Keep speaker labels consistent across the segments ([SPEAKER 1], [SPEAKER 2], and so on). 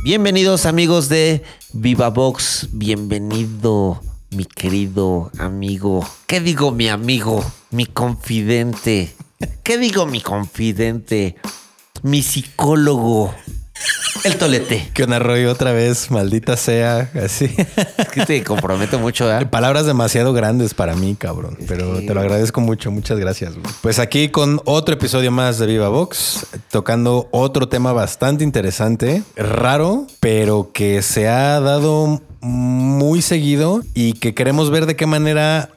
[SPEAKER 1] Bienvenidos amigos de Viva Box, bienvenido mi querido amigo. ¿Qué digo mi amigo? Mi confidente. ¿Qué digo mi confidente? Mi psicólogo. El tolete.
[SPEAKER 2] Que una rollo otra vez, maldita sea, así.
[SPEAKER 1] Es que te comprometo mucho, ¿verdad?
[SPEAKER 2] Palabras demasiado grandes para mí, cabrón. Pero te lo agradezco mucho, muchas gracias. Pues aquí con otro episodio más de Viva Vox, tocando otro tema bastante interesante, raro, pero que se ha dado muy seguido y que queremos ver de qué manera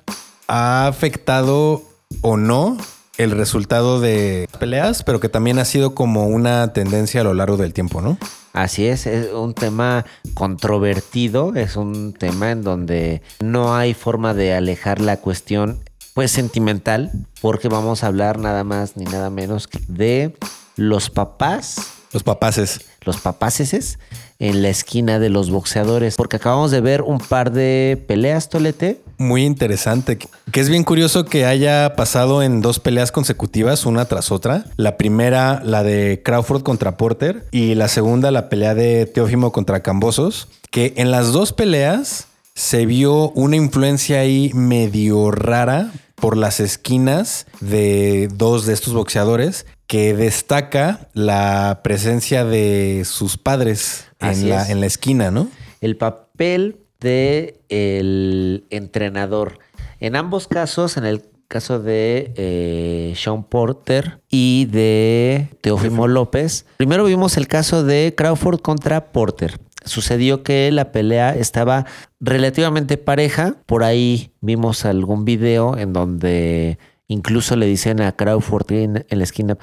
[SPEAKER 2] ha afectado o no el resultado de peleas, pero que también ha sido como una tendencia a lo largo del tiempo, ¿no?
[SPEAKER 1] Así es, es un tema controvertido, es un tema en donde no hay forma de alejar la cuestión pues sentimental, porque vamos a hablar nada más ni nada menos que de los papás,
[SPEAKER 2] Los papaces.
[SPEAKER 1] los papaceses en la esquina de los boxeadores, porque acabamos de ver un par de peleas, Tolete.
[SPEAKER 2] Muy interesante. Que es bien curioso que haya pasado en dos peleas consecutivas, una tras otra. La primera, la de Crawford contra Porter, y la segunda, la pelea de Teófimo contra Cambosos. Que en las dos peleas se vio una influencia ahí medio rara por las esquinas de dos de estos boxeadores que destaca la presencia de sus padres en la, en la esquina, ¿no?
[SPEAKER 1] el papel de el entrenador. En ambos casos, en el caso de eh, Sean Porter y de Teófimo López, primero vimos el caso de Crawford contra Porter. Sucedió que la pelea estaba relativamente pareja. Por ahí vimos algún video en donde incluso le dicen a Crawford en, en la esquina,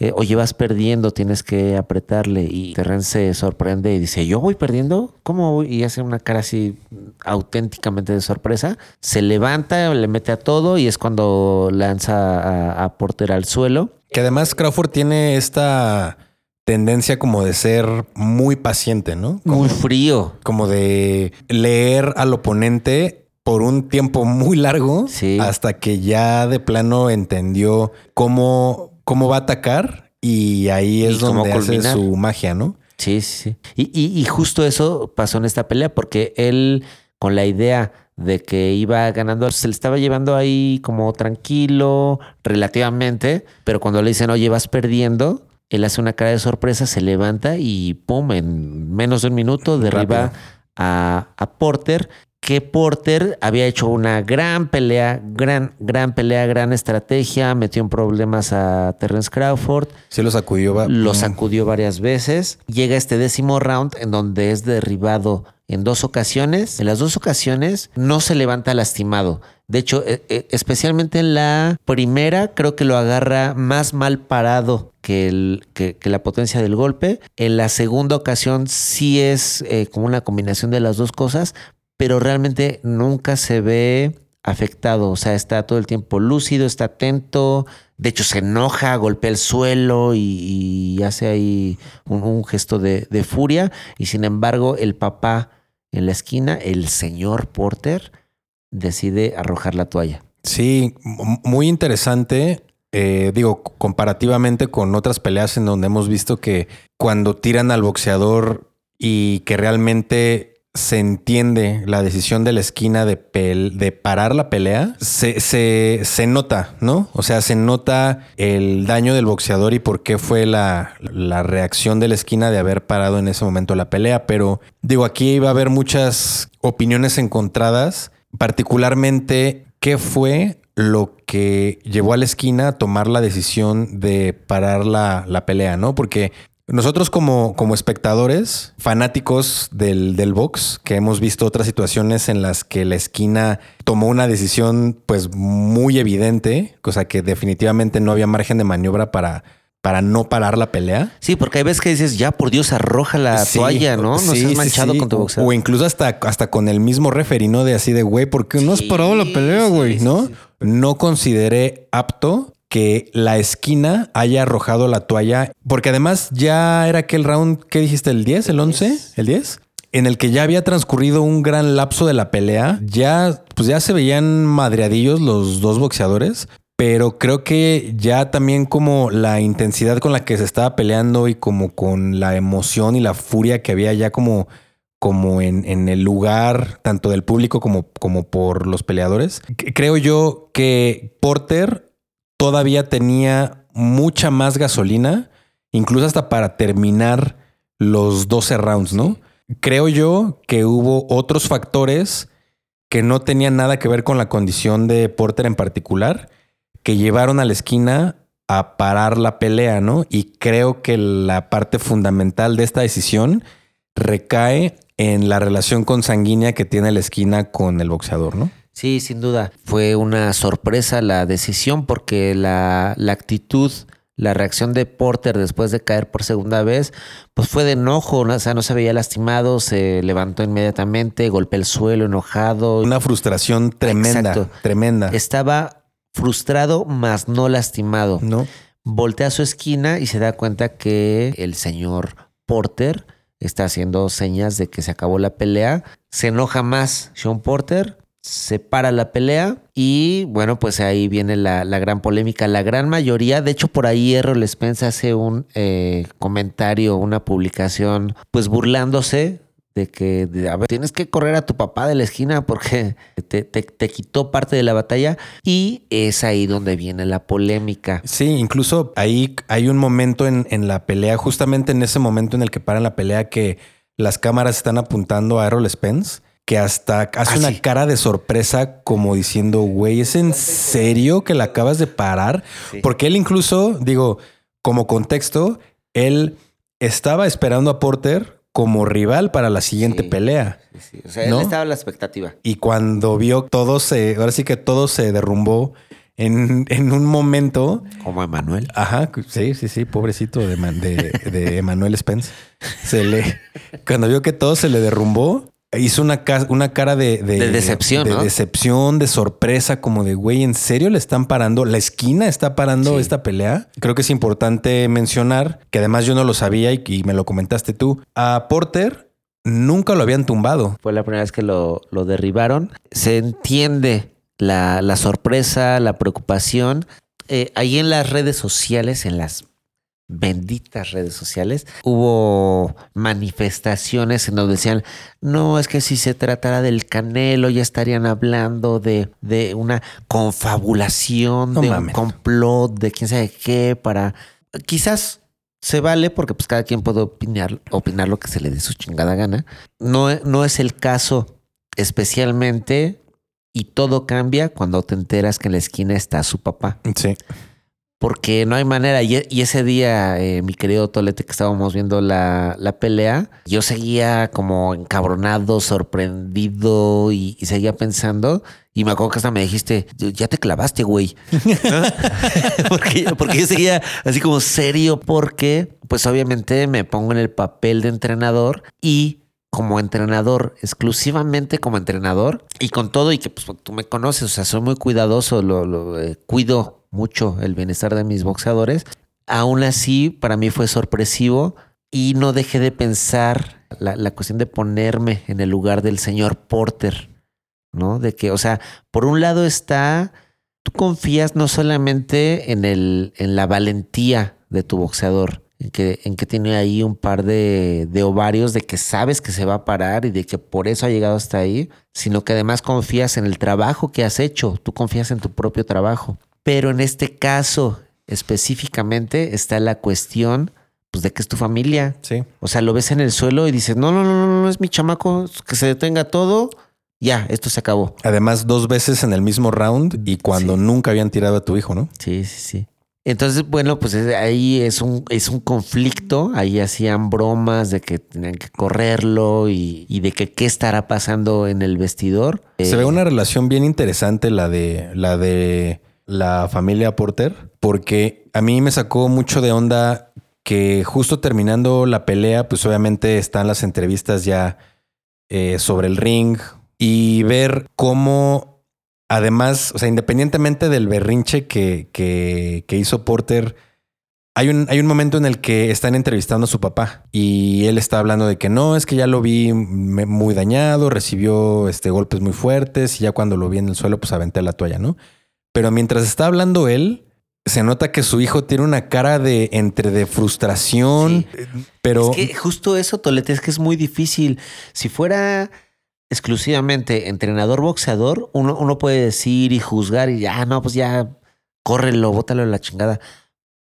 [SPEAKER 1] eh, oye, vas perdiendo, tienes que apretarle. Y Terren se sorprende y dice, ¿yo voy perdiendo? ¿Cómo voy? Y hace una cara así auténticamente de sorpresa. Se levanta, le mete a todo y es cuando lanza a, a Porter al suelo.
[SPEAKER 2] Que además Crawford tiene esta tendencia como de ser muy paciente, ¿no? Como,
[SPEAKER 1] Muy frío.
[SPEAKER 2] como de leer al oponente por un tiempo muy largo
[SPEAKER 1] Sí.
[SPEAKER 2] hasta que ya de plano entendió cómo, cómo va a atacar y ahí es
[SPEAKER 1] Y
[SPEAKER 2] donde hace su magia, ¿no?
[SPEAKER 1] Sí, sí, sí. Y, y- y justo eso pasó en esta pelea porque él, con la idea de que iba ganando, se le estaba llevando ahí como tranquilo, relativamente, pero cuando le dicen, oye, vas perdiendo, él hace una cara de sorpresa, se levanta y pum, en menos de un minuto derriba a, a Porter. Que Porter había hecho una gran pelea, gran, gran pelea, gran estrategia, metió en problemas a Terrence Crawford,
[SPEAKER 2] Sí lo sacudió.
[SPEAKER 1] lo sacudió varias veces. Llega este décimo round en donde es derribado en dos ocasiones. En las dos ocasiones no se levanta lastimado. De hecho, e- e- especialmente en la primera, creo que lo agarra más mal parado que, el- que- que la potencia del golpe. En la segunda ocasión sí es eh, como una combinación de las dos cosas, pero realmente nunca se ve afectado. O sea, está todo el tiempo lúcido, está atento. De hecho, se enoja, golpea el suelo y, y hace ahí un, gesto de, de furia. Y sin embargo, el papá en la esquina, el señor Porter, decide arrojar la toalla.
[SPEAKER 2] Sí, muy interesante. Eh, digo, comparativamente con otras peleas en donde hemos visto que cuando tiran al boxeador y que realmente se entiende la decisión de la esquina de, parar la pelea, se, nota, ¿no? O sea, se nota el daño del boxeador y por qué fue la, reacción de la esquina de haber parado en ese momento la pelea. Pero digo, aquí va a haber muchas opiniones encontradas, particularmente qué fue lo que llevó a la esquina a tomar la decisión de parar la pelea, ¿no? Porque nosotros como, como espectadores, fanáticos del, del box, que hemos visto otras situaciones en las que la esquina tomó una decisión pues muy evidente, cosa que definitivamente no había margen de maniobra para, para no parar la pelea.
[SPEAKER 1] Sí, porque hay veces que dices, ya por Dios, arroja la
[SPEAKER 2] Sí,
[SPEAKER 1] toalla, ¿no? No
[SPEAKER 2] sí,
[SPEAKER 1] seas manchado
[SPEAKER 2] sí.
[SPEAKER 1] con tu
[SPEAKER 2] O-
[SPEAKER 1] boxeador.
[SPEAKER 2] O incluso hasta, hasta con el mismo referino de así de, güey, ¿por qué no has parado la pelea, güey? ¿No? No consideré apto que la esquina haya arrojado la toalla, porque además ya era aquel round, ¿qué dijiste? ¿El 10? ¿El 11? ¿El 10? En el que ya había transcurrido un gran lapso de la pelea, ya, pues ya se veían madreadillos los dos boxeadores, pero creo que ya también como la intensidad con la que se estaba peleando y como con la emoción y la furia que había ya como, como en, en el lugar, tanto del público como, como por los peleadores, creo yo que Porter todavía tenía mucha más gasolina, incluso hasta para terminar los 12 rounds, ¿no? Creo yo que hubo otros factores que no tenían nada que ver con la condición de Porter en particular que llevaron a la esquina a parar la pelea, ¿no? Y creo que la parte fundamental de esta decisión recae en la relación consanguínea que tiene la esquina con el boxeador, ¿no?
[SPEAKER 1] Sí, sin duda. Fue una sorpresa la decisión porque la, la actitud, la reacción de Porter después de caer por segunda vez, pues fue de enojo, o sea, no se veía lastimado, se levantó inmediatamente, golpeó el suelo, enojado.
[SPEAKER 2] Una frustración tremenda, tremenda.
[SPEAKER 1] Estaba frustrado, mas no lastimado.
[SPEAKER 2] No.
[SPEAKER 1] Voltea a su esquina y se da cuenta que el señor Porter está haciendo señas de que se acabó la pelea. Se enoja más Sean Porter, se para la pelea y bueno, pues ahí viene la, gran polémica. La gran mayoría, de hecho por ahí Errol Spence hace un eh, comentario, una publicación, pues burlándose de que, a ver, tienes que correr a tu papá de la esquina porque te, quitó parte de la batalla y es ahí donde viene la polémica.
[SPEAKER 2] Sí, incluso ahí hay un momento en, en la pelea, justamente en ese momento en el que paran la pelea, que las cámaras están apuntando a Errol Spence que hasta hace ah, una cara de sorpresa como diciendo, güey, ¿es en serio que la acabas de parar? Porque él incluso, digo, como contexto, él estaba esperando a Porter como rival para la siguiente pelea.
[SPEAKER 1] O sea, él estaba a la expectativa.
[SPEAKER 2] Y cuando vio todo se, ahora sí que todo se derrumbó en, en un momento.
[SPEAKER 1] Como Emanuel.
[SPEAKER 2] Ajá, sí, sí, sí, pobrecito de, de, de Emanuel Spence. Se le, cuando vio que todo se le derrumbó, hizo una, una cara de,
[SPEAKER 1] de, decepción,
[SPEAKER 2] de, decepción, de sorpresa, como de güey, ¿en serio le están parando? ¿La esquina está parando esta pelea? Creo que es importante mencionar que además yo no lo sabía y, me lo comentaste tú. A Porter nunca lo habían tumbado.
[SPEAKER 1] Fue la primera vez que lo, lo derribaron. Se entiende la, la sorpresa, la preocupación. Eh, ahí en las redes sociales, en las benditas redes sociales, hubo manifestaciones en donde decían, no, es que si se tratara del Canelo ya estarían hablando de, de una confabulación, de un complot, de quién sabe qué, para... Quizás se vale porque pues cada quien puede opinar, opinar lo que se le dé su chingada gana. No, no es el caso especialmente y todo cambia cuando te enteras que en la esquina está su papá.
[SPEAKER 2] Sí
[SPEAKER 1] porque no hay manera. Y, ese día, eh, mi querido Tolete, que estábamos viendo la, pelea, yo seguía como encabronado, sorprendido y, seguía pensando. Y me acuerdo que hasta me dijiste, ya te clavaste, güey. porque, porque yo seguía así como serio, porque pues obviamente me pongo en el papel de entrenador y como entrenador, exclusivamente como entrenador y con todo y que pues tú me conoces, o sea, soy muy cuidadoso, lo, lo eh, cuido mucho el bienestar de mis boxeadores. Aún así, para mí fue sorpresivo y no dejé de pensar la, cuestión de ponerme en el lugar del señor Porter, ¿no? De que, o sea, por un lado está, tú confías no solamente en, el, en la valentía de tu boxeador, en que, en que tiene ahí un par de, de, ovarios de que sabes que se va a parar y de que por eso ha llegado hasta ahí, sino que además confías en el trabajo que has hecho, tú confías en tu propio trabajo. Pero en este caso específicamente está la cuestión pues de que es tu familia.
[SPEAKER 2] Sí.
[SPEAKER 1] O sea, lo ves en el suelo y dices, no, no, no, no, no es mi chamaco, que se detenga todo. Ya, esto se acabó.
[SPEAKER 2] Además, dos veces en el mismo round y cuando nunca habían tirado a tu hijo, ¿no?
[SPEAKER 1] Sí, sí, sí. Entonces, bueno, pues ahí es un, es un conflicto. Ahí hacían bromas de que tenían que correrlo y, de que qué estará pasando en el vestidor.
[SPEAKER 2] Se ve eh, una relación bien interesante la de la de la familia Porter, porque a mí me sacó mucho de onda que justo terminando la pelea, pues obviamente están las entrevistas ya eh, sobre el ring y ver cómo, además, o sea, independientemente del berrinche que, que, que hizo Porter, hay un, hay un, momento en el que están entrevistando a su papá y él está hablando de que no, es que ya lo vi muy dañado, recibió este, golpes muy fuertes y ya cuando lo vi en el suelo, pues aventé la toalla, ¿no? Pero mientras está hablando él, se nota que su hijo tiene una cara de entre de frustración, pero
[SPEAKER 1] Es que justo eso, Tolete, es que es muy difícil. Si fuera exclusivamente entrenador boxeador, uno, uno puede decir y juzgar y ya, no, pues ya, córrelo, bótalo a la chingada.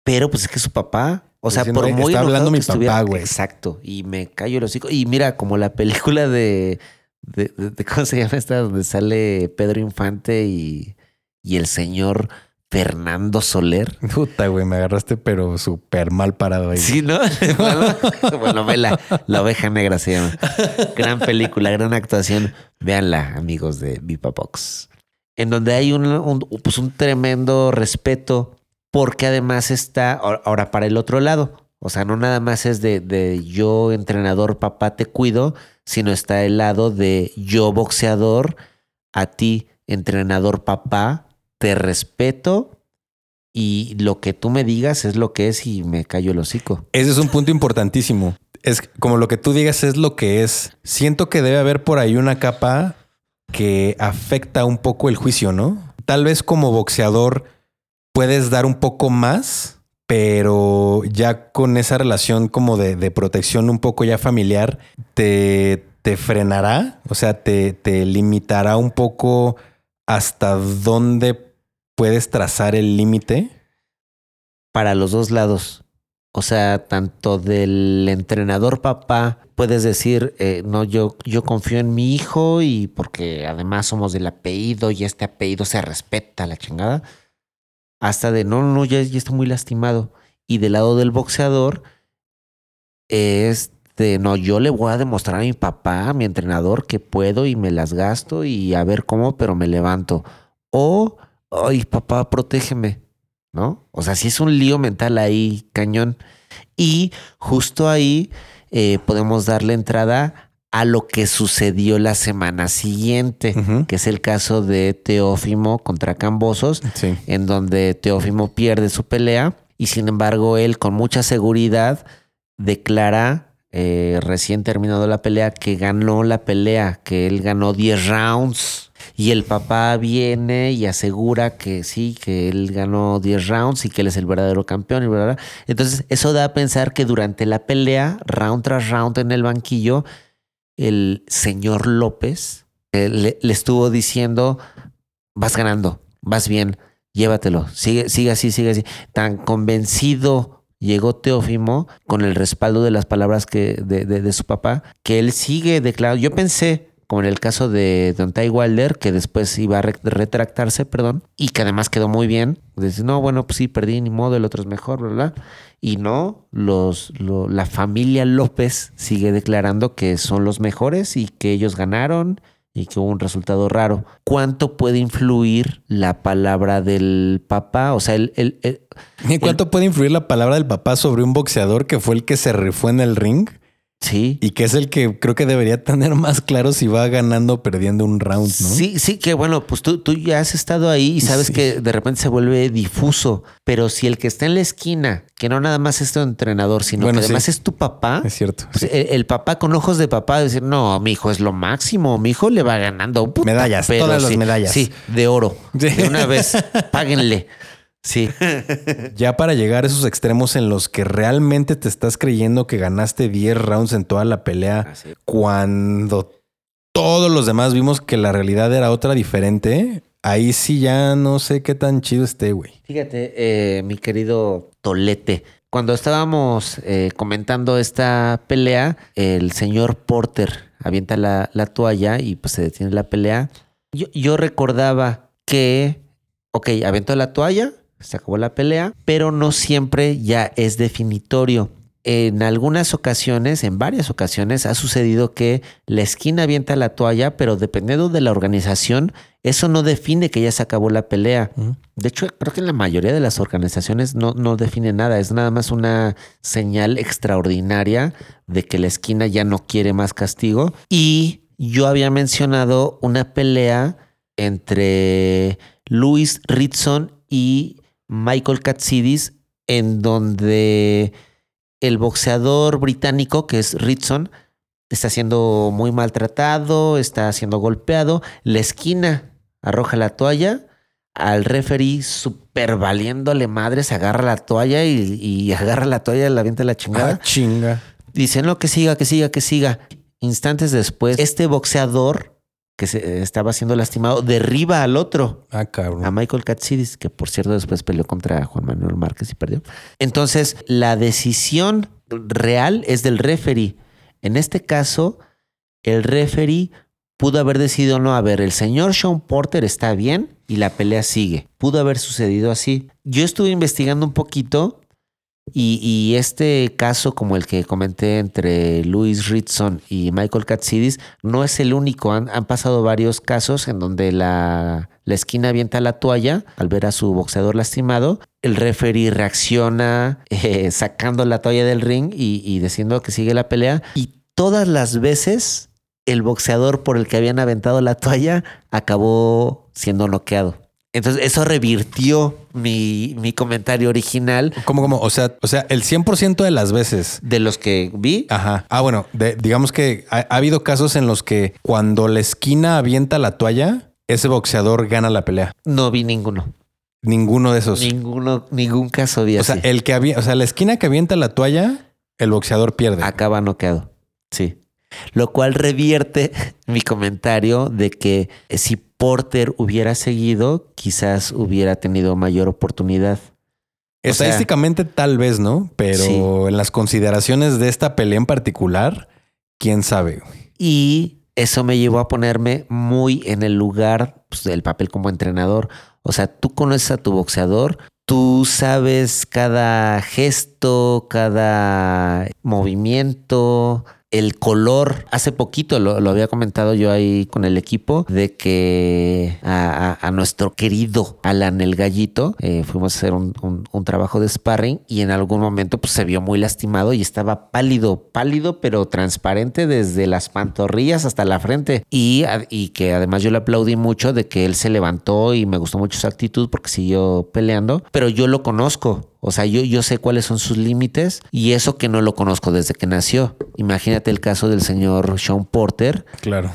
[SPEAKER 1] Pero pues es que su papá, o sea,
[SPEAKER 2] Diciendo,
[SPEAKER 1] por
[SPEAKER 2] "Eh,
[SPEAKER 1] muy
[SPEAKER 2] está hablando mi papá, güey.
[SPEAKER 1] Exacto. Y me callo el hocico. Y mira, como la película de, de, de- de- ¿cómo se llama esta? Donde sale Pedro Infante y, y el señor Fernando Soler.
[SPEAKER 2] puta, güey, me agarraste, pero súper mal parado ahí.
[SPEAKER 1] Sí, ¿no? bueno, vela, La oveja negra se llama. Gran película, gran actuación. Véanla, amigos de Vipa Box. En donde hay un, un- pues un tremendo respeto, porque además está ahora- ahora para el otro lado. O sea, no nada más es de, de yo, entrenador, papá, te cuido, sino está el lado de yo, boxeador, a ti, entrenador, papá, te respeto y lo que tú me digas es lo que es y me callo el hocico.
[SPEAKER 2] Ese es un punto importantísimo. Es como lo que tú digas es lo que es. Siento que debe haber por ahí una capa que afecta un poco el juicio, ¿no? Tal vez como boxeador puedes dar un poco más, pero ya con esa relación como de, de protección un poco ya familiar, te, te frenará, o sea, te, te limitará un poco hasta dónde puedes trazar el límite.
[SPEAKER 1] Para los dos lados. O sea, tanto del entrenador papá, puedes decir, eh, no, yo, yo confío en mi hijo y porque además somos del apellido y este apellido se respeta la chingada. Hasta de, no, no, ya, ya está muy lastimado. Y del lado del boxeador, es de, no, yo le voy a demostrar a mi papá, a mi entrenador, que puedo y me las gasto y a ver cómo, pero me levanto. O, ay, papá, protégeme. ¿no? O sea, sí es un lío mental ahí, cañón. Y justo ahí eh, podemos darle entrada a lo que sucedió la semana siguiente, que es el caso de Teófimo contra Cambosos,
[SPEAKER 2] Sí.
[SPEAKER 1] en donde Teófimo pierde su pelea y sin embargo él con mucha seguridad declara eh, recién terminado la pelea que ganó la pelea, que él ganó 10 rounds. Y el papá viene y asegura que sí, que él ganó 10 rounds y que él es el verdadero campeón y bla, bla. Entonces, eso da a pensar que durante la pelea, round tras round en el banquillo, el señor López eh, le, le estuvo diciendo, vas ganando, vas bien, llévatelo, sigue, sigue así, sigue así. Tan convencido llegó Teófimo con el respaldo de las palabras que, de, su papá, que él sigue declarando. Yo pensé, como en el caso de Don Ty Wilder, que después iba a re- retractarse, perdón, y que además quedó muy bien. Decir, no, bueno, pues sí, perdí, ni modo, el otro es mejor, bla, bla. Y no, los, lo- la familia López sigue declarando que son los mejores y que ellos ganaron y que hubo un resultado raro. ¿Cuánto puede influir la palabra del papá? O sea, el, el- el-
[SPEAKER 2] ¿Y cuánto puede influir la palabra del papá sobre un boxeador que fue el que se rifó en el ring
[SPEAKER 1] sí.
[SPEAKER 2] y que es el que creo que debería tener más claro si va ganando o perdiendo un round, ¿no?
[SPEAKER 1] Sí, sí, que bueno, pues tú, tú ya has estado ahí y sabes
[SPEAKER 2] Sí.
[SPEAKER 1] que de repente se vuelve difuso, pero si el que está en la esquina, que no nada más es tu entrenador, sino
[SPEAKER 2] Bueno,
[SPEAKER 1] que además
[SPEAKER 2] sí.
[SPEAKER 1] es tu papá,
[SPEAKER 2] Es cierto.
[SPEAKER 1] pues,
[SPEAKER 2] sí.
[SPEAKER 1] el, el papá con ojos de papá decir, no, mi hijo es lo máximo, mi hijo le va ganando. puta,
[SPEAKER 2] Medallas, todas las medallas.
[SPEAKER 1] Sí, de oro. De una vez, páguenle. Sí.
[SPEAKER 2] Ya para llegar a esos extremos en los que realmente te estás creyendo que ganaste 10 rounds en toda la pelea, cuando todos los demás vimos que la realidad era otra diferente, ahí sí ya no sé qué tan chido esté, güey.
[SPEAKER 1] Fíjate, eh, mi querido Tolete, cuando estábamos eh, comentando esta pelea, el señor Porter avienta la, la toalla y pues se detiene la pelea. Yo, yo recordaba que, ok, aventó la toalla, se acabó la pelea, pero no siempre ya es definitorio. En algunas ocasiones, en varias ocasiones, ha sucedido que la esquina avienta la toalla, pero dependiendo de la organización, eso no define que ya se acabó la pelea. De hecho, creo que en la mayoría de las organizaciones no, no define nada. Es nada más una señal extraordinaria de que la esquina ya no quiere más castigo. Y yo había mencionado una pelea entre Luis Ritson y Michael Katsidis, en donde el boxeador británico, que es Ritson, está siendo muy maltratado, está siendo golpeado. La esquina arroja la toalla, al referee super valiéndole madre, se agarra la toalla y, y agarra la toalla y la avienta la chingada.
[SPEAKER 2] Ah, chinga.
[SPEAKER 1] Dice, no, que siga, que siga, que siga. Instantes después, este boxeador que se estaba siendo lastimado derriba al otro,
[SPEAKER 2] Ah,
[SPEAKER 1] a
[SPEAKER 2] cabrón.
[SPEAKER 1] Michael Katsidis, que por cierto después peleó contra Juan Manuel Márquez y perdió. Entonces, la decisión real es del referee. En este caso, el referee pudo haber decidido no, a ver, el señor Sean Porter está bien y la pelea sigue. Pudo haber sucedido así. Yo estuve investigando un poquito y, este caso, como el que comenté entre Louis Ritson y Michael Katsidis, no es el único. Han, han pasado varios casos en donde la, la esquina avienta la toalla al ver a su boxeador lastimado. El referee reacciona eh, sacando la toalla del ring y, y diciendo que sigue la pelea. Y todas las veces el boxeador por el que habían aventado la toalla acabó siendo noqueado. Entonces eso revirtió mi, mi comentario original
[SPEAKER 2] ¿Cómo, cómo? O sea, o sea, el 100% de las veces.
[SPEAKER 1] de los que vi.
[SPEAKER 2] Ajá. Ah, bueno, de- digamos que ha, ha habido casos en los que cuando la esquina avienta la toalla, ese boxeador gana la pelea.
[SPEAKER 1] No vi ninguno.
[SPEAKER 2] Ninguno de esos.
[SPEAKER 1] Ninguno, ningún caso vi
[SPEAKER 2] o sea,
[SPEAKER 1] así.
[SPEAKER 2] el que o sea, la esquina que avienta la toalla, el boxeador pierde.
[SPEAKER 1] Acaba noqueado. Sí. Lo cual revierte mi comentario de que si Porter hubiera seguido, quizás hubiera tenido mayor oportunidad. o sea-
[SPEAKER 2] Estadísticamente tal vez, ¿no? Pero
[SPEAKER 1] Sí.
[SPEAKER 2] en las consideraciones de esta pelea en particular, quién sabe.
[SPEAKER 1] Y eso me llevó a ponerme muy en el lugar pues, del papel como entrenador. O sea, tú conoces a tu boxeador, tú sabes cada gesto, cada movimiento, el color. Hace poquito lo, había comentado yo ahí con el equipo de que a, nuestro querido Alan el Gallito eh, fuimos a hacer un, un- trabajo de sparring y en algún momento pues se vio muy lastimado y estaba pálido, pálido pero transparente desde las pantorrillas hasta la frente y, y que además yo le aplaudí mucho de que él se levantó y me gustó mucho su actitud porque siguió peleando, pero yo lo conozco. O sea, yo, yo sé cuáles son sus límites y eso que no lo conozco desde que nació. Imagínate el caso del señor Sean Porter,
[SPEAKER 2] Claro.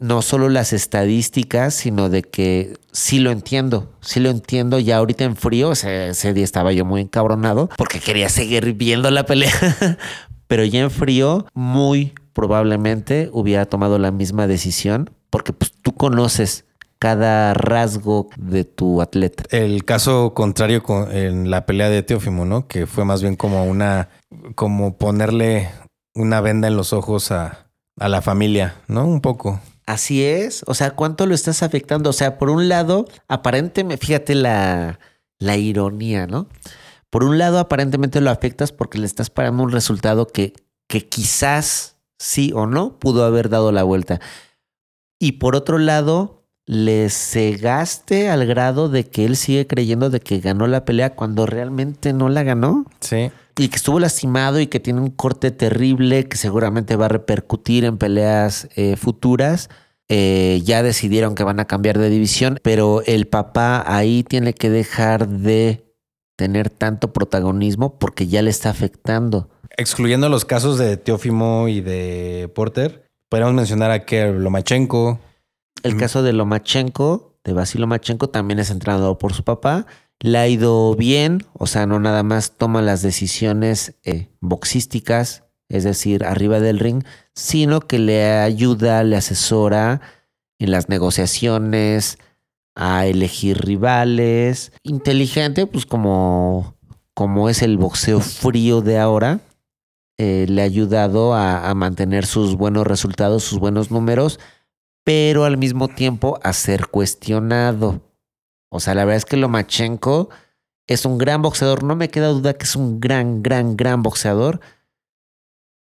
[SPEAKER 1] no solo las estadísticas, sino de que sí lo entiendo, sí lo entiendo. Ya ahorita en frío, ese, ese día estaba yo muy encabronado porque quería seguir viendo la pelea, pero ya en frío, muy probablemente hubiera tomado la misma decisión porque pues, tú conoces cada rasgo de tu atleta.
[SPEAKER 2] El caso contrario con, en la pelea de Teófimo, ¿no? Que fue más bien como una, como ponerle una venda en los ojos a, a la familia, ¿no? Un poco.
[SPEAKER 1] Así es. O sea, ¿cuánto lo estás afectando? O sea, por un lado, aparentemente, fíjate la, la ironía, ¿no? Por un lado, aparentemente lo afectas porque le estás parando un resultado que, que quizás sí o no pudo haber dado la vuelta. Y por otro lado, le cegaste al grado de que él sigue creyendo de que ganó la pelea cuando realmente no la ganó
[SPEAKER 2] Sí.
[SPEAKER 1] y que estuvo lastimado y que tiene un corte terrible que seguramente va a repercutir en peleas eh, futuras. Eh, ya decidieron que van a cambiar de división, pero el papá ahí tiene que dejar de tener tanto protagonismo porque ya le está afectando.
[SPEAKER 2] Excluyendo los casos de Teófimo y de Porter, podríamos mencionar a que Lomachenko.
[SPEAKER 1] El caso de Lomachenko, de Basil Lomachenko, también es entrenado por su papá. Le ha ido bien, o sea, no nada más toma las decisiones eh, boxísticas, es decir, arriba del ring, sino que le ayuda, le asesora en las negociaciones, a elegir rivales. Inteligente, pues como, como es el boxeo frío de ahora, eh, le ha ayudado a, a mantener sus buenos resultados, sus buenos números pero al mismo tiempo a ser cuestionado. O sea, la verdad es que Lomachenko es un gran boxeador. No me queda duda que es un gran, gran, gran boxeador.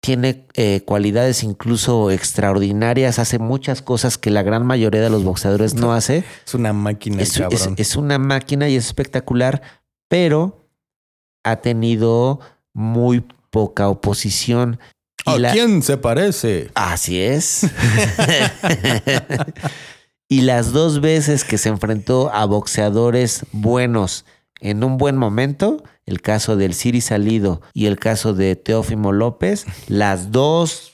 [SPEAKER 1] Tiene eh, cualidades incluso extraordinarias. Hace muchas cosas que la gran mayoría de los boxeadores no hace.
[SPEAKER 2] Es una máquina,
[SPEAKER 1] Es, es una máquina y es espectacular, pero ha tenido muy poca oposición. Y
[SPEAKER 2] ¿A
[SPEAKER 1] la-
[SPEAKER 2] quién se parece?
[SPEAKER 1] Así es. y las dos veces que se enfrentó a boxeadores buenos en un buen momento, el caso del Siri Salido y el caso de Teófimo López, las dos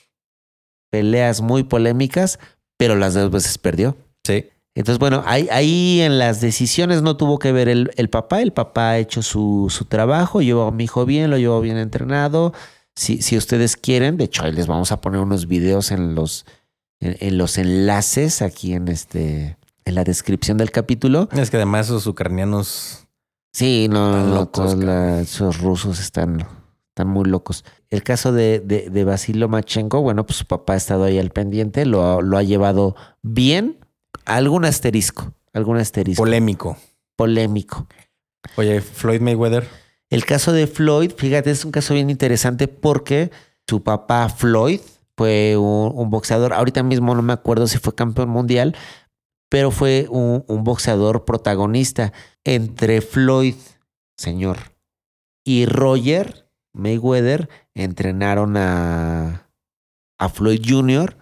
[SPEAKER 1] peleas muy polémicas, pero las dos veces perdió.
[SPEAKER 2] Sí.
[SPEAKER 1] Entonces, bueno, ahí, ahí en las decisiones no tuvo que ver el, el papá. El papá ha hecho su, su trabajo, llevó a mi hijo bien, lo llevó bien entrenado. Si, si ustedes quieren, de hecho, ahí les vamos a poner unos videos en los, en, en los enlaces aquí en este en la descripción del capítulo.
[SPEAKER 2] Es que además esos ucranianos.
[SPEAKER 1] Sí, no, no,
[SPEAKER 2] locos,
[SPEAKER 1] todos la- esos rusos están, están muy locos. El caso de, de, de Basil Lomachenko, bueno, pues su papá ha estado ahí al pendiente, lo, ha- lo ha llevado bien. Algún asterisco, algún asterisco
[SPEAKER 2] Polémico.
[SPEAKER 1] polémico.
[SPEAKER 2] Oye, Floyd Mayweather.
[SPEAKER 1] El caso de Floyd, fíjate, es un caso bien interesante porque su papá Floyd fue un, boxeador, ahorita mismo no me acuerdo si fue campeón mundial, pero fue un, un boxeador protagonista. Entre Floyd, señor, y Roger Mayweather entrenaron a, a Floyd Jr.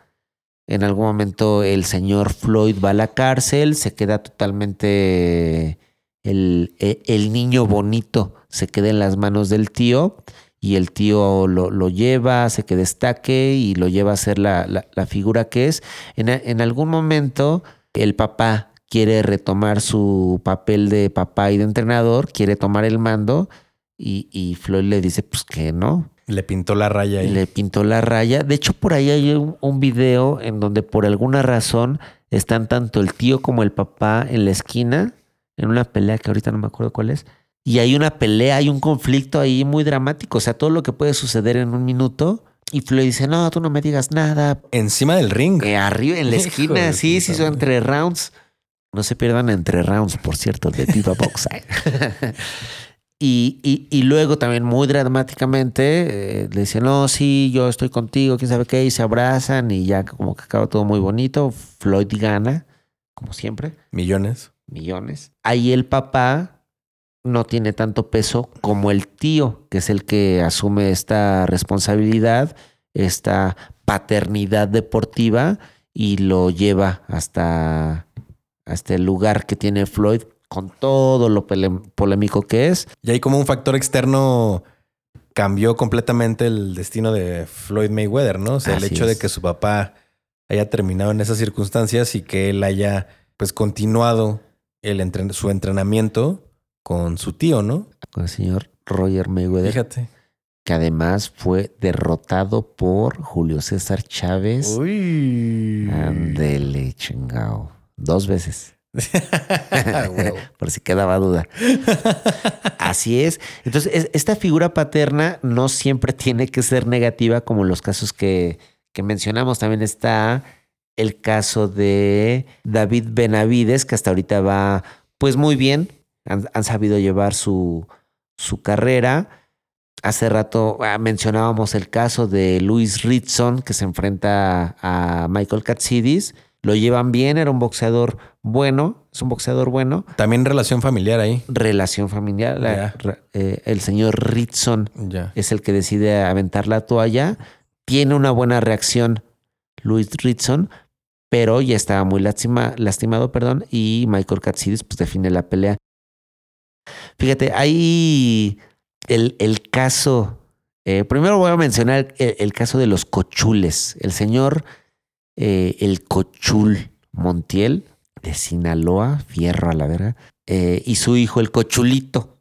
[SPEAKER 1] En algún momento el señor Floyd va a la cárcel, se queda totalmente el, e- el niño bonito, se queda en las manos del tío y el tío lo, lo lleva, hace que destaque y lo lleva a ser la, la- la figura que es. En, en algún momento el papá quiere retomar su papel de papá y de entrenador, quiere tomar el mando y, y Floyd le dice pues que no,
[SPEAKER 2] Le pintó la raya ahí.
[SPEAKER 1] le pintó la raya. De hecho, por ahí hay un, un video en donde por alguna razón están tanto el tío como el papá en la esquina, en una pelea que ahorita no me acuerdo cuál es. Y hay una pelea, hay un conflicto ahí muy dramático. O sea, todo lo que puede suceder en un minuto. Y Floyd dice, no, tú no me digas nada.
[SPEAKER 2] Encima del ring.
[SPEAKER 1] Eh, arriba, en la esquina, sí, sí, son entre rounds. No se pierdan entre rounds, por cierto, de Viva Box. y, y, y luego también muy dramáticamente eh, le dice, no, sí, yo estoy contigo, quién sabe qué, y se abrazan y ya como que acaba todo muy bonito. Floyd gana, como siempre,
[SPEAKER 2] Millones.
[SPEAKER 1] Millones. Ahí el papá no tiene tanto peso como el tío, que es el que asume esta responsabilidad, esta paternidad deportiva y lo lleva hasta, hasta el lugar que tiene Floyd con todo lo polémico que es.
[SPEAKER 2] Y ahí como un factor externo cambió completamente el destino de Floyd Mayweather, ¿no? O sea, el hecho de que su papá haya terminado en esas circunstancias y que él haya pues continuado el entren- su entrenamiento con su tío, ¿no?
[SPEAKER 1] Con el señor Roger Mayweather,
[SPEAKER 2] Fíjate.
[SPEAKER 1] que además fue derrotado por Julio César Chávez.
[SPEAKER 2] Uy.
[SPEAKER 1] Ándele, chingao. Dos veces. Por si quedaba duda. Así es. Entonces, es- esta figura paterna no siempre tiene que ser negativa como los casos que, que mencionamos. También está el caso de David Benavides, que hasta ahorita va pues muy bien. Han, han sabido llevar su, su carrera. Hace rato ah, mencionábamos el caso de Luis Ritson, que se enfrenta a Michael Katsidis. Lo llevan bien, era un boxeador bueno, es un boxeador bueno.
[SPEAKER 2] También relación familiar ahí.
[SPEAKER 1] Relación familiar. la- eh, el señor Ritson
[SPEAKER 2] Ya.
[SPEAKER 1] es el que decide aventar la toalla. Tiene una buena reacción Luis Ritson, pero ya estaba muy lastima- lastimado, perdón, y Michael Katsidis pues define la pelea. Fíjate, hay el, el caso, eh, primero voy a mencionar el, el caso de los cochules. El señor, eh, el cochul Montiel de Sinaloa, fierro a la verga, eh, y su hijo, el cochulito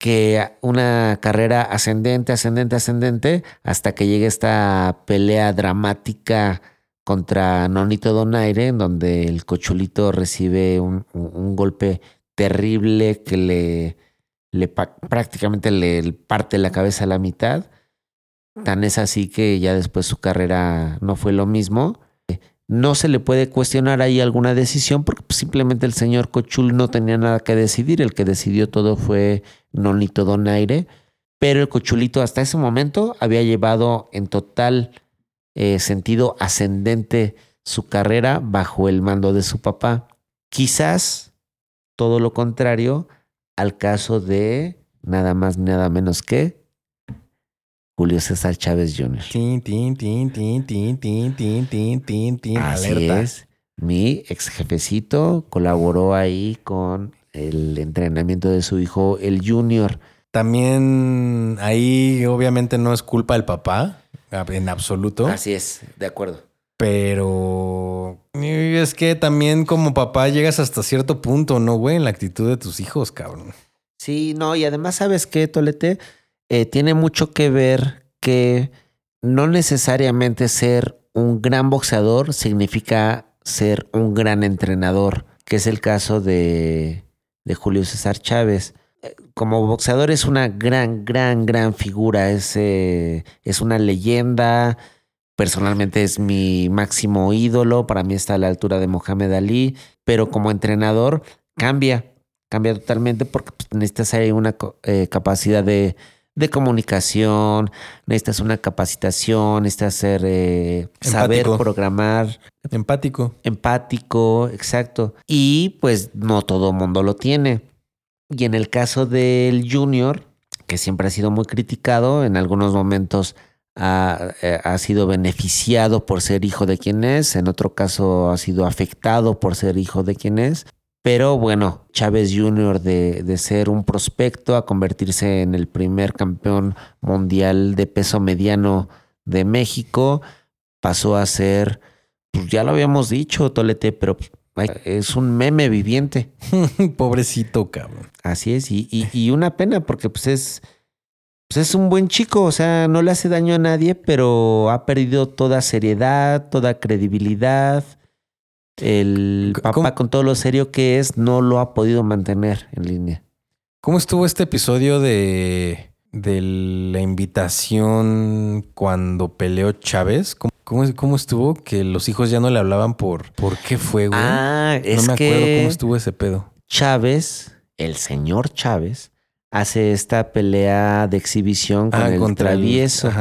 [SPEAKER 1] que una carrera ascendente, ascendente, ascendente, hasta que llegue esta pelea dramática contra Nonito Donaire, en donde el cochulito recibe un, un- golpe terrible que le, le prácticamente le parte la cabeza a la mitad. Tan es así que ya después su carrera no fue lo mismo. No se le puede cuestionar ahí alguna decisión porque pues, simplemente el señor Cochul no tenía nada que decidir. El que decidió todo fue Nonito Donaire. Pero el Cochulito hasta ese momento había llevado en total eh, sentido ascendente su carrera bajo el mando de su papá. Quizás todo lo contrario al caso de nada más, nada menos que Julio César Chávez Jr.
[SPEAKER 2] Tin, tin, tin, tin, tin, tin, tin, tin, tin, tin.
[SPEAKER 1] Así
[SPEAKER 2] Alerta.
[SPEAKER 1] es. Mi ex jefecito colaboró ahí con el entrenamiento de su hijo, el Junior.
[SPEAKER 2] También ahí obviamente no es culpa del papá, en absoluto,
[SPEAKER 1] Así es, de acuerdo.
[SPEAKER 2] pero es que también como papá llegas hasta cierto punto, ¿no, güey? En la actitud de tus hijos, cabrón.
[SPEAKER 1] Sí, no, y además, ¿sabes qué, Tolete? Eh, tiene mucho que ver que no necesariamente ser un gran boxeador significa ser un gran entrenador, que es el caso de, de Julio César Chávez. Como boxeador es una gran, gran, gran figura, es, eh, es una leyenda, personalmente es mi máximo ídolo, para mí está a la altura de Mohamed Ali, pero como entrenador cambia, cambia totalmente porque pues, necesitas ahí una eh, capacidad de, de, comunicación, necesitas una capacitación, necesitas ser, eh, saber programar.
[SPEAKER 2] Empático.
[SPEAKER 1] Empático, exacto. Y pues no todo mundo lo tiene. Y en el caso del junior, que siempre ha sido muy criticado, en algunos momentos eh, ha, sido beneficiado por ser hijo de quien es, en otro caso ha sido afectado por ser hijo de quien es. Pero bueno, Chávez Jr. De, de, ser un prospecto a convertirse en el primer campeón mundial de peso mediano de México, pasó a ser, pues ya lo habíamos dicho, Tolete, pero es un meme viviente.
[SPEAKER 2] Pobrecito, cabrón.
[SPEAKER 1] Así es, y, y, y una pena porque pues es pues es un buen chico, o sea, no le hace daño a nadie, pero ha perdido toda seriedad, toda credibilidad. El papá, con todo lo serio que es, no lo ha podido mantener en línea.
[SPEAKER 2] ¿Cómo estuvo este episodio de, de la invitación cuando peleó Chávez? ¿Cómo, ¿Cómo, estuvo? Que los hijos ya no le hablaban por por qué fue, güey.
[SPEAKER 1] Ah, es
[SPEAKER 2] no me
[SPEAKER 1] acuerdo
[SPEAKER 2] cómo estuvo ese pedo.
[SPEAKER 1] Chávez, el señor Chávez, hace esta pelea de exhibición con ah, el travieso.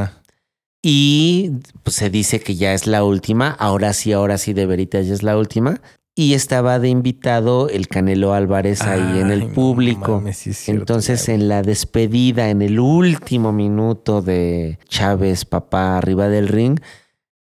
[SPEAKER 1] Y pues, se dice que ya es la última. Ahora sí, ahora sí, de veritas ya es la última. Y estaba de invitado el Canelo Álvarez ahí en el público. Entonces, en la despedida, en el último minuto de Chávez, papá, arriba del ring,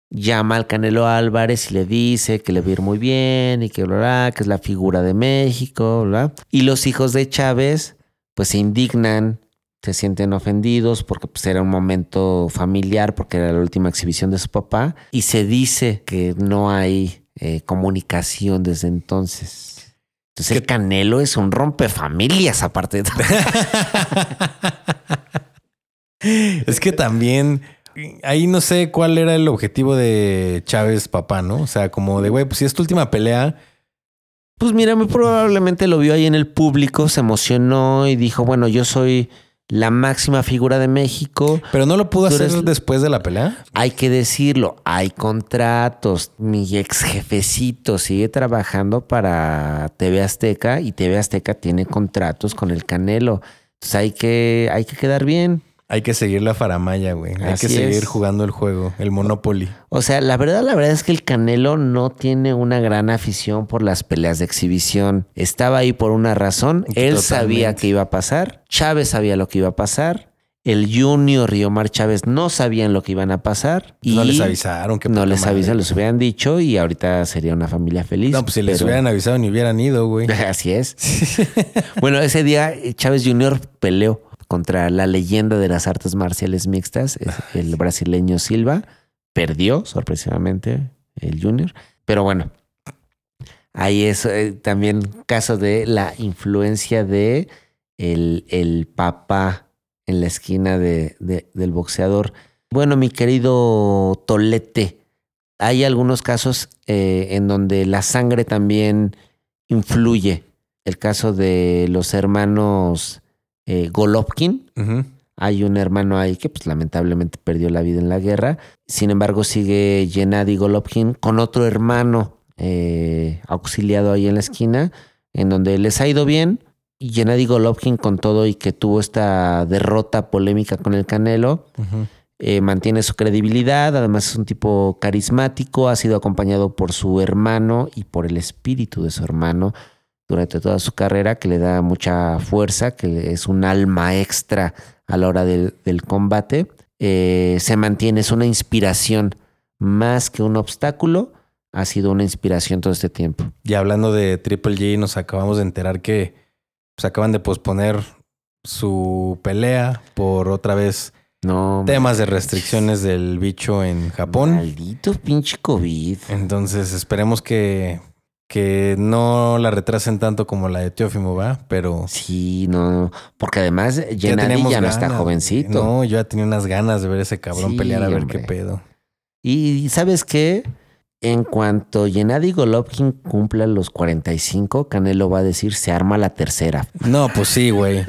[SPEAKER 1] llama al Canelo Álvarez y le dice que le va a ir muy bien y que, bla, que es la figura de México. Bla. Y los hijos de Chávez pues se indignan, se sienten ofendidos porque pues, era un momento familiar, porque era la última exhibición de su papá, y se dice que no hay eh, comunicación desde entonces. Entonces el Canelo es un rompefamilias aparte de
[SPEAKER 2] es que también ahí no sé cuál era el objetivo de Chávez papá, ¿no? O sea, como de, güey, pues si es tu última pelea,
[SPEAKER 1] pues mira, muy probablemente lo vio ahí en el público, se emocionó y dijo, bueno, yo soy la máxima figura de México.
[SPEAKER 2] Pero no lo pudo hacer después de la pelea.
[SPEAKER 1] Hay que decirlo, hay contratos. Mi ex jefecito sigue trabajando para TV Azteca y TV Azteca tiene contratos con el Canelo. Entonces hay que, hay que quedar bien.
[SPEAKER 2] Hay que seguir la faramaya, güey. Hay que seguir jugando el juego, el Monopoly.
[SPEAKER 1] O sea, la verdad, la verdad es que el Canelo no tiene una gran afición por las peleas de exhibición. Estaba ahí por una razón. Él sabía que iba a pasar. Chávez sabía lo que iba a pasar. El Junior y Omar Chávez no sabían lo que iban a pasar. Y
[SPEAKER 2] no les avisaron. Que
[SPEAKER 1] no les avisaron, les hubieran dicho y ahorita sería una familia feliz.
[SPEAKER 2] No, pues si les hubieran avisado ni hubieran ido, güey.
[SPEAKER 1] Así es. bueno, ese día Chávez Junior peleó contra la leyenda de las artes marciales mixtas, el brasileño Silva. Perdió, sorpresivamente, el Junior. Pero bueno, ahí es eh, también caso de la influencia de el, el papá en la esquina de, del boxeador. Bueno, mi querido Tolete, hay algunos casos eh, en donde la sangre también influye. El caso de los hermanos eh, Golovkin. Hay un hermano ahí que pues lamentablemente perdió la vida en la guerra. Sin embargo, sigue Gennady Golovkin con otro hermano eh, auxiliado ahí en la esquina, en donde les ha ido bien. Y Gennady Golovkin con todo y que tuvo esta derrota polémica con el Canelo, eh, mantiene su credibilidad, además es un tipo carismático, ha sido acompañado por su hermano y por el espíritu de su hermano durante toda su carrera, que le da mucha fuerza, que es un alma extra a la hora del, combate. Eh, se mantiene, es una inspiración más que un obstáculo, ha sido una inspiración todo este tiempo.
[SPEAKER 2] Y hablando de Triple G, nos acabamos de enterar que pues, acaban de posponer su pelea por otra vez
[SPEAKER 1] No.
[SPEAKER 2] temas de restricciones del bicho en Japón.
[SPEAKER 1] Maldito pinche COVID.
[SPEAKER 2] Entonces esperemos que, que no la retrasen tanto como la de Teófimo, ¿va? Pero
[SPEAKER 1] Sí, no. Porque además
[SPEAKER 2] ya
[SPEAKER 1] Gennady ya no está jovencito.
[SPEAKER 2] No, yo ya tenía unas ganas de ver ese cabrón
[SPEAKER 1] Sí,
[SPEAKER 2] pelear a ver
[SPEAKER 1] hombre.
[SPEAKER 2] qué pedo.
[SPEAKER 1] Y ¿sabes qué? En cuanto Gennady Golovkin cumpla los 45, Canelo va a decir se arma la tercera.
[SPEAKER 2] No, pues sí, güey.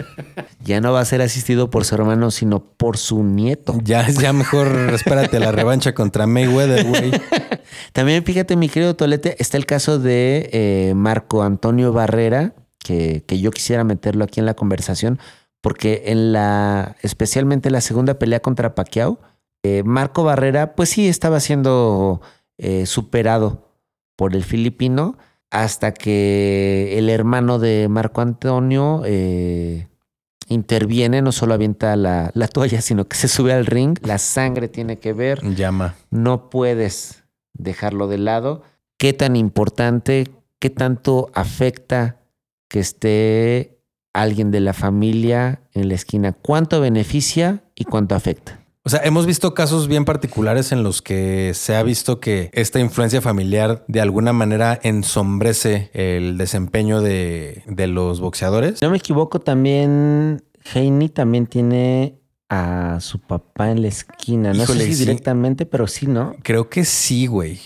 [SPEAKER 1] Ya no va a ser asistido por su hermano, sino por su nieto.
[SPEAKER 2] Ya, ya mejor espérate la revancha contra Mayweather, güey.
[SPEAKER 1] También fíjate, mi querido Tolete, está el caso de eh, Marco Antonio Barrera, que, que yo quisiera meterlo aquí en la conversación, porque en la, especialmente en la segunda pelea contra Pacquiao, eh, Marco Barrera, pues sí, estaba siendo eh, superado por el filipino hasta que el hermano de Marco Antonio eh, interviene, no solo avienta la, la toalla, sino que se sube al ring, la sangre tiene que ver,
[SPEAKER 2] Llama.
[SPEAKER 1] no puedes dejarlo de lado. ¿Qué tan importante, qué tanto afecta que esté alguien de la familia en la esquina? ¿Cuánto beneficia y cuánto afecta?
[SPEAKER 2] O sea, hemos visto casos bien particulares en los que se ha visto que esta influencia familiar de alguna manera ensombrece el desempeño de, de los boxeadores.
[SPEAKER 1] No me equivoco, también Heini también tiene a su papá en la esquina. No
[SPEAKER 2] Híjole,
[SPEAKER 1] sé si
[SPEAKER 2] sí.
[SPEAKER 1] directamente, pero sí, ¿no?
[SPEAKER 2] Creo que sí, güey.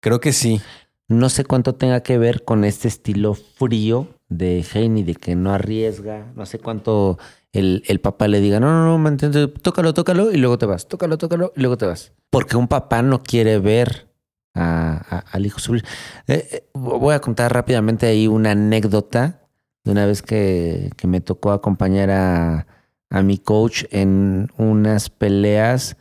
[SPEAKER 2] Creo que sí.
[SPEAKER 1] No sé cuánto tenga que ver con este estilo frío de Heini, de que no arriesga. No sé cuánto el, el papá le diga, no, no, no, mantente, tócalo, tócalo y luego te vas. Tócalo, tócalo y luego te vas. Porque un papá no quiere ver a- a- al hijo subir. Eh, eh, voy a contar rápidamente ahí una anécdota de una vez que, que me tocó acompañar a, a mi coach en unas peleas.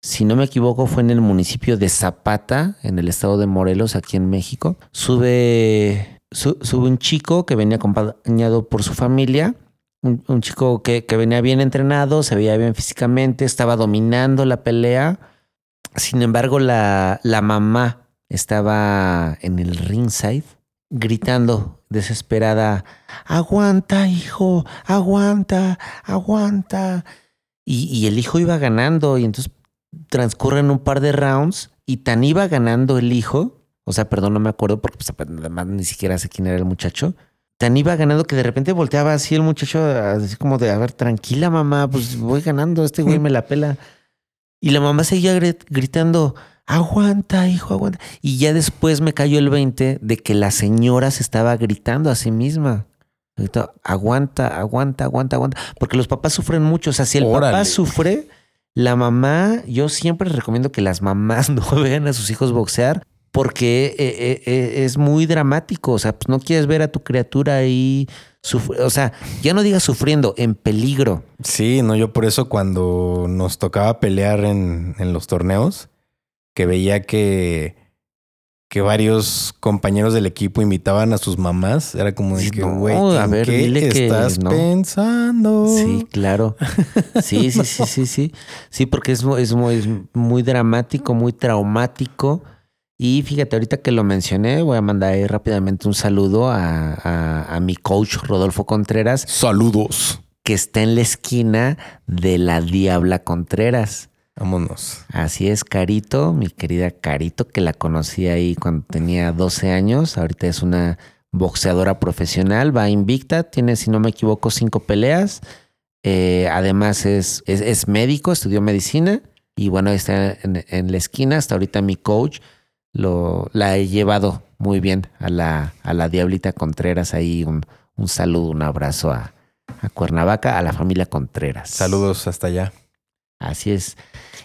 [SPEAKER 1] Si no me equivoco, fue en el municipio de Zapata, en el estado de Morelos, aquí en México. Sube, su- sube un chico que venía acompañado por su familia. Un, chico que, que venía bien entrenado, se veía bien físicamente, estaba dominando la pelea. Sin embargo, la, la mamá estaba en el ringside gritando desesperada, aguanta, hijo, aguanta, aguanta. Y, y el hijo iba ganando y entonces transcurren un par de rounds y tan iba ganando el hijo, o sea, perdón, no me acuerdo porque pues, además ni siquiera sé quién era el muchacho, tan iba ganando que de repente volteaba así el muchacho, así como de, a ver, tranquila mamá, pues voy ganando, este güey me la pela. Y la mamá seguía gri- gritando, aguanta, hijo, aguanta. Y ya después me cayó el 20 de que la señora se estaba gritando a sí misma. Gritó, aguanta, aguanta, aguanta, aguanta. Porque los papás sufren mucho. O sea, si el papá sufre, la mamá, yo siempre recomiendo que las mamás no vean a sus hijos boxear porque eh, eh, eh, es muy dramático. O sea, pues no quieres ver a tu criatura ahí. O sea, ya no digas sufriendo, en peligro.
[SPEAKER 2] Sí, no, yo por eso cuando nos tocaba pelear en, en los torneos, que veía que, que varios compañeros del equipo invitaban a sus mamás, era como de que, güey,
[SPEAKER 1] a
[SPEAKER 2] ¿en
[SPEAKER 1] ver,
[SPEAKER 2] qué
[SPEAKER 1] dile que
[SPEAKER 2] estás
[SPEAKER 1] no.
[SPEAKER 2] pensando?
[SPEAKER 1] Sí, claro. Sí, sí, sí, sí, sí. Sí, porque es, es muy, es muy dramático, muy traumático. Y fíjate, ahorita que lo mencioné, voy a mandar ahí rápidamente un saludo a, a- a mi coach Rodolfo Contreras,
[SPEAKER 2] Saludos.
[SPEAKER 1] que está en la esquina de la Diabla Contreras.
[SPEAKER 2] Vámonos.
[SPEAKER 1] Así es, Carito, mi querida Carito, que la conocí ahí cuando tenía 12 años. Ahorita es una boxeadora profesional, va invicta, tiene, si no me equivoco, cinco peleas. Eh, además es, es, es médico, estudió medicina y bueno, está en, en la esquina. Hasta ahorita mi coach lo, la he llevado muy bien a la, a la Diablita Contreras. Ahí un, un saludo, un abrazo a, a Cuernavaca, a la familia Contreras.
[SPEAKER 2] Saludos hasta allá.
[SPEAKER 1] Así es.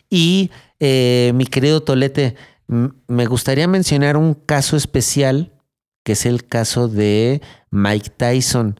[SPEAKER 1] Y eh, mi querido Tolete, me gustaría mencionar un caso especial, que es el caso de Mike Tyson.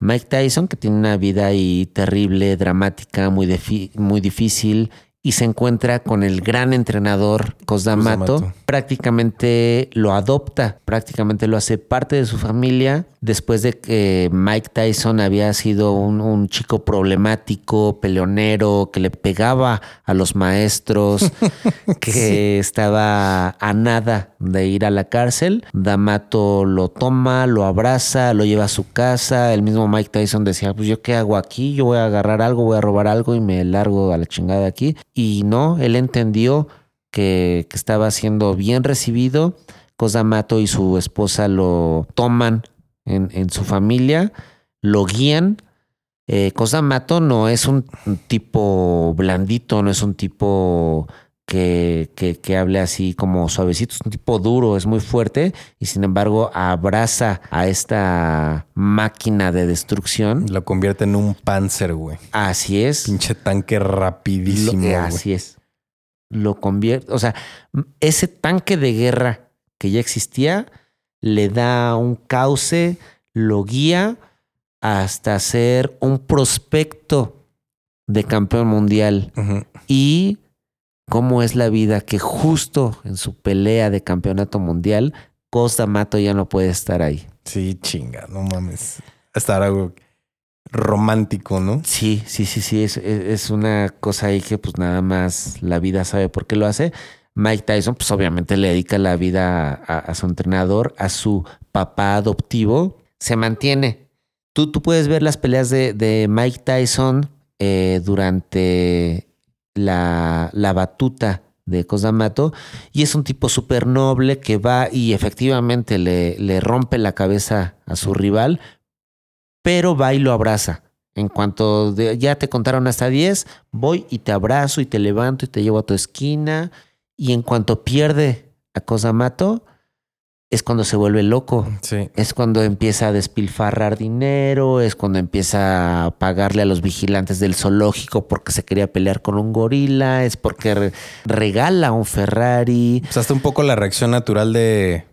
[SPEAKER 1] Mike Tyson, que tiene una vida ahí terrible, dramática, muy, muy difícil, y se encuentra con el gran entrenador Cosdamato. Prácticamente lo adopta, prácticamente lo hace parte de su familia después de que Mike Tyson había sido un, un chico problemático, peleonero, que le pegaba a los maestros, que estaba a nada de ir a la cárcel. D'Amato lo toma, lo abraza, lo lleva a su casa. El mismo Mike Tyson decía, pues yo qué hago aquí, yo voy a agarrar algo, voy a robar algo y me largo a la chingada de aquí. Y no, él entendió que, que estaba siendo bien recibido. Cosamato y su esposa lo toman en, en su familia, lo guían. Eh, Cosamato no es un tipo blandito, no es un tipo que, que, que hable así como suavecito, es un tipo duro, es muy fuerte y sin embargo abraza a esta máquina de destrucción.
[SPEAKER 2] Lo convierte en un panzer, güey.
[SPEAKER 1] Así es.
[SPEAKER 2] Pinche tanque rapidísimo.
[SPEAKER 1] Lo-
[SPEAKER 2] güey.
[SPEAKER 1] así es. Lo convierte, o sea, ese tanque de guerra que ya existía le da un cauce, lo guía hasta ser un prospecto de campeón mundial. Y cómo es la vida que justo en su pelea de campeonato mundial, Costa Mato ya no puede estar ahí.
[SPEAKER 2] Sí, chinga, no mames. Estar algo romántico, ¿no?
[SPEAKER 1] Sí, sí, sí, sí, es, es- una cosa ahí que pues nada más la vida sabe por qué lo hace. Mike Tyson pues obviamente le dedica la vida a, a su entrenador, a su papá adoptivo. Se mantiene. Tú, tú puedes ver las peleas de, de Mike Tyson eh, durante la, la batuta de Cosamato y es un tipo súper noble que va y efectivamente le, le rompe la cabeza a su rival, pero va y lo abraza. En cuanto ya te contaron hasta 10, voy y te abrazo y te levanto y te llevo a tu esquina. Y en cuanto pierde a Cosamato, es cuando se vuelve loco.
[SPEAKER 2] Sí.
[SPEAKER 1] Es cuando empieza a despilfarrar dinero, es cuando empieza a pagarle a los vigilantes del zoológico porque se quería pelear con un gorila, es porque re- regala un Ferrari.
[SPEAKER 2] Pues hasta un poco la reacción natural de,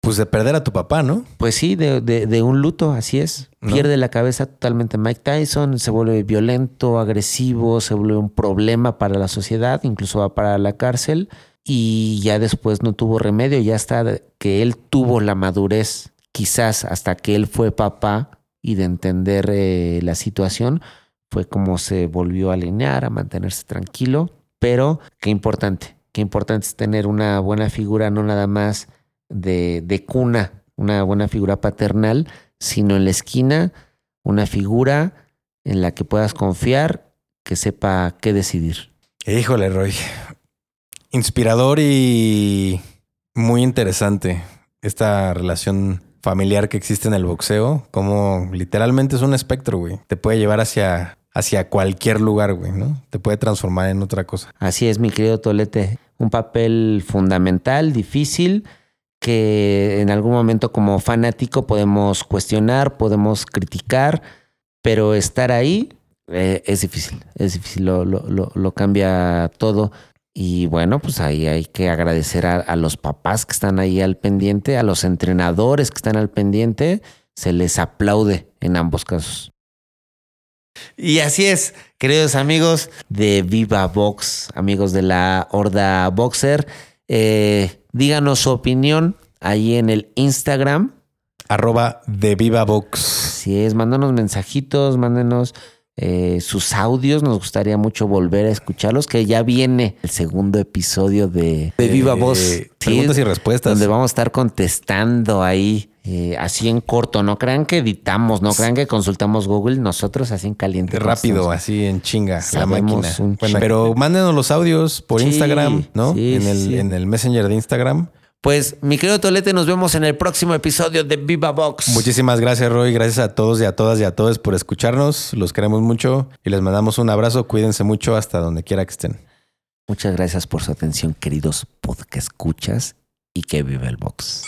[SPEAKER 2] pues de perder a tu papá, ¿no?
[SPEAKER 1] Pues sí, de, de- de un luto, así es.
[SPEAKER 2] ¿No?
[SPEAKER 1] Pierde la cabeza totalmente Mike Tyson, se vuelve violento, agresivo, se vuelve un problema para la sociedad, incluso va para la cárcel y ya después no tuvo remedio, ya hasta que él tuvo la madurez, quizás hasta que él fue papá y de entender eh, la situación, fue como se volvió a alinear, a mantenerse tranquilo, pero qué importante, qué importante es tener una buena figura, no nada más de, de cuna, una buena figura paternal, sino en la esquina, una figura en la que puedas confiar, que sepa qué decidir.
[SPEAKER 2] Híjole, Roy. Inspirador y muy interesante esta relación familiar que existe en el boxeo, como literalmente es un espectro, güey. Te puede llevar hacia, hacia cualquier lugar, güey, ¿no? Te puede transformar en otra cosa.
[SPEAKER 1] Así es, mi querido Tolete, un papel fundamental, difícil, que en algún momento como fanático podemos cuestionar, podemos criticar, pero estar ahí eh, es difícil, es difícil, lo, lo- lo- lo cambia todo. Y bueno, pues ahí hay que agradecer a, a los papás que están ahí al pendiente, a los entrenadores que están al pendiente, se les aplaude en ambos casos. Y así es, queridos amigos de Viva Box, amigos de la Horda Boxer, eh, díganos su opinión ahí en el Instagram.
[SPEAKER 2] Arroba de Viva Box.
[SPEAKER 1] Si es, mándanos mensajitos, mándenos eh, sus audios. Nos gustaría mucho volver a escucharlos, que ya viene el segundo episodio de, de Viva
[SPEAKER 2] Eh,
[SPEAKER 1] Voz. Sí,
[SPEAKER 2] Preguntas y respuestas.
[SPEAKER 1] donde vamos a estar contestando ahí, eh, así en corto. No crean que editamos, no crean que consultamos Google. Nosotros así en caliente.
[SPEAKER 2] Rápido, así en chinga, la máquina. Bueno, pero mándenos los audios por
[SPEAKER 1] Sí,
[SPEAKER 2] Instagram, ¿no?
[SPEAKER 1] sí,
[SPEAKER 2] en, el, en el Messenger de Instagram.
[SPEAKER 1] Pues, mi querido Tolete, nos vemos en el próximo episodio de Viva Box.
[SPEAKER 2] Muchísimas gracias, Roy. Gracias a todos y a todas y a todos por escucharnos. Los queremos mucho y les mandamos un abrazo. Cuídense mucho hasta donde quiera que estén.
[SPEAKER 1] Muchas gracias por su atención, queridos podcast escuchas y que viva el box.